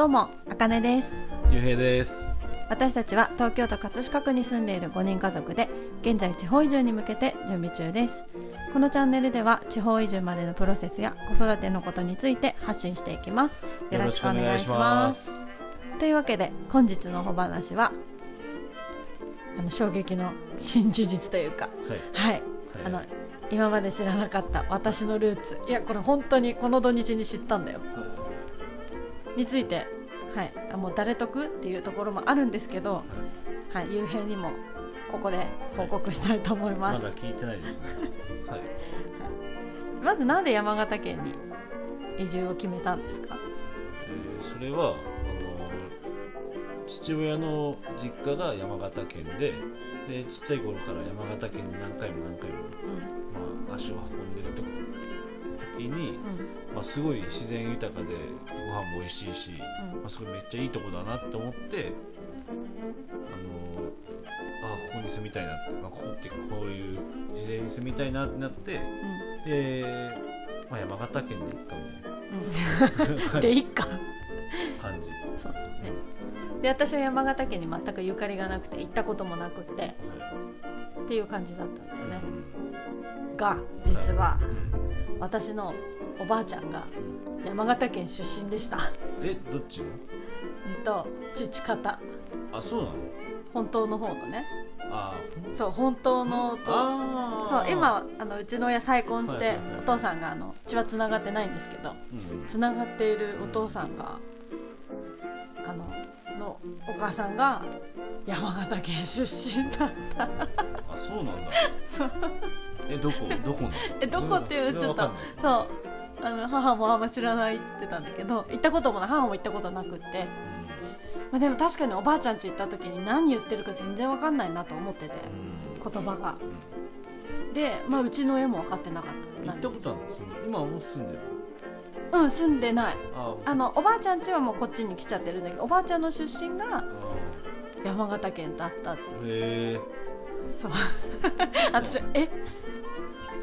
どうも、あかねです。ゆうへいです私たちは東京都葛飾区に住んでいる5人家族で、現在地方移住に向けて準備中です。このチャンネルでは地方移住までのプロセスや子育てのことについて発信していきます。よろしくお願いします。というわけで、本日の小話は、あの衝撃の新事実というか、はいはい、あの今まで知らなかった私のルーツいやこれ本当にこの土日に知ったんだよについて、はい、あもう誰得っていうところもあるんですけど、はい、幽閉にもここで報告したいと思いま、ますだ聞いてないですね。はい。まずなんで山形県に移住を決めたんですか？えーそれはあの父親の実家が山形県ででちっちゃい頃から山形県に何回も何回も、うん。まあ、足を運んでると時に、まあ、すごい自然豊かでご飯も美味しいし、うん。まあ、それめっちゃいいとこだなって思ってあのあここに住みたいなって、まあ、ここっていうかこういう自然に住みたいなってなってうん。で、まあ、山形県で行ったみたいでいっか感じ。そうね。で私は山形県に全くゆかりがなくて行ったこともなくってっていう感じだったんだよね。が実は私のおばあちゃんが山形県出身でした。えどっちのうんと父方。あそうなの？本当の方のね。あそう本当のとあそう今あのうちの親再婚してはいはいはいお父さんがあの血はつながってないんですけどうん。つながっているお父さんがあののお母さんが山形県出身だった。あそうなんだ。そうえどこどこの？えどこっていうちょっとそう。あの母もあんま知らないって言ってたんだけど行ったこともない。母も行ったことなくって、まあ、でも確かにおばあちゃん家行った時に何言ってるか全然わかんないなと思ってて言葉が。で、まあ、うちの親も分かってなかった行ったことあるの？その今はもう住んでるうん住んでない。ああ。のおばあちゃん家はもうこっちに来ちゃってるんだけどおばあちゃんの出身があ。山形県だったって。へえ。そう。私え？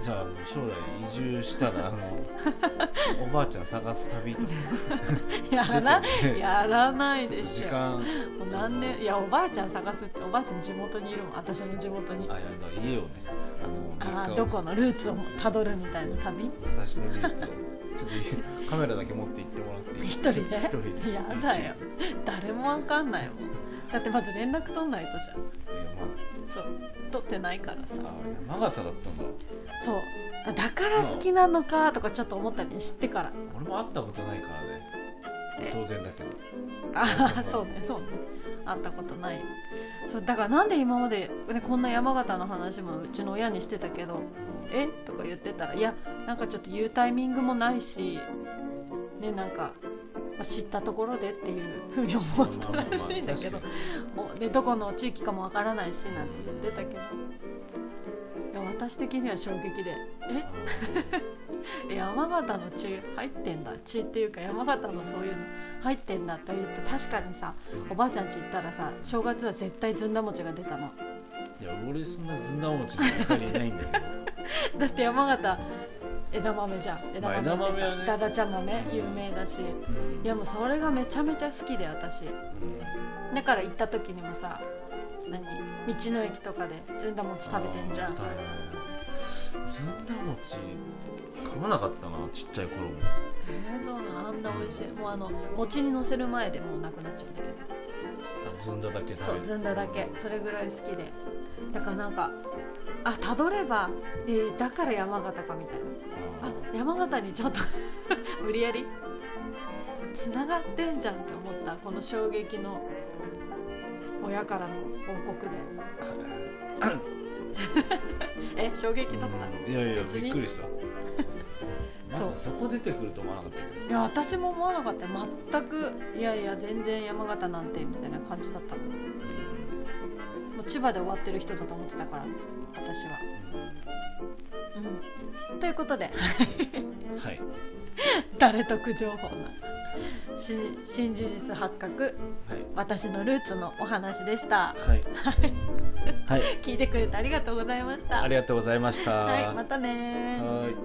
じゃあ将来移住したらあの おばあちゃん探す旅 やらやらないでしょ。と時間。もう何年いやおばあちゃん探すっておばあちゃん地元にいるもん。私の地元に。あやだ家をねあのあーどこのルーツをたどるみたいな旅？私のルーツを。ちょっとカメラだけ持って行ってもらっていい？一人で？一人で。やだよ。誰もわかんないもん。だってまず連絡取んないとじゃん。いやまそう。取ってないからさ。ああ山形だったんだそう。あだから好きなのかとかちょっと思ったりね知ってから。俺も会ったことないからえ？ね当然だけど。あそうそう。ねそうね。会ったことない。そうだからなんで今まで、ね、こんな山形の話もうちの親にしてたけど「え？とか言ってたらいやなんかちょっと言うタイミングもないしねなんかまあ知ったところでっていうふうに思ったらしいんだけどおでどこの地域かもわからないしなんて言ってたけど私的には衝撃で「え？え 山形の血入ってんだ。血っていうか山形のそういうの入ってんだと言って確かにさおばあちゃん家行ったらさ正月は絶対ずんだ餅が出たの。いや俺そんなずんだ餅の中にいないんだけど。だって山形枝豆じゃん。枝豆まあ枝豆はね。だだちゃ豆？有名だし。いやもうそれがめちゃめちゃ好きで私。だから行った時にもさ何？道の駅とかでずんだ餅食べてんじゃん。ずんだ餅？食わなかったなちっちゃい頃も。えー、そうなの？あんな美味しい。もうあの餅にのせる前でもうなくなっちゃうんだけど。あずんだだけ食べてそうずんだだけ。それぐらい好きで。だからなんかあたどれば、えーだから山形かみたいな。ああ山形にちょっと 無理やり？つながってんじゃんって思った。この衝撃の親からの報告で。え衝撃だった？いやいやびっくりした。そう。かそこ出てくると思わなかったけどいや私も思わなかったよ。全くいやいや全然山形なんてみたいな感じだったもん。もう千葉で終わってる人だと思ってたから私は。うん。ということで。はい。誰得情報な新新事実発覚はい。私のルーツのお話でした。はい。はい。聞いてくれてありがとうございました。ありがとうございました。はいまたねー。はい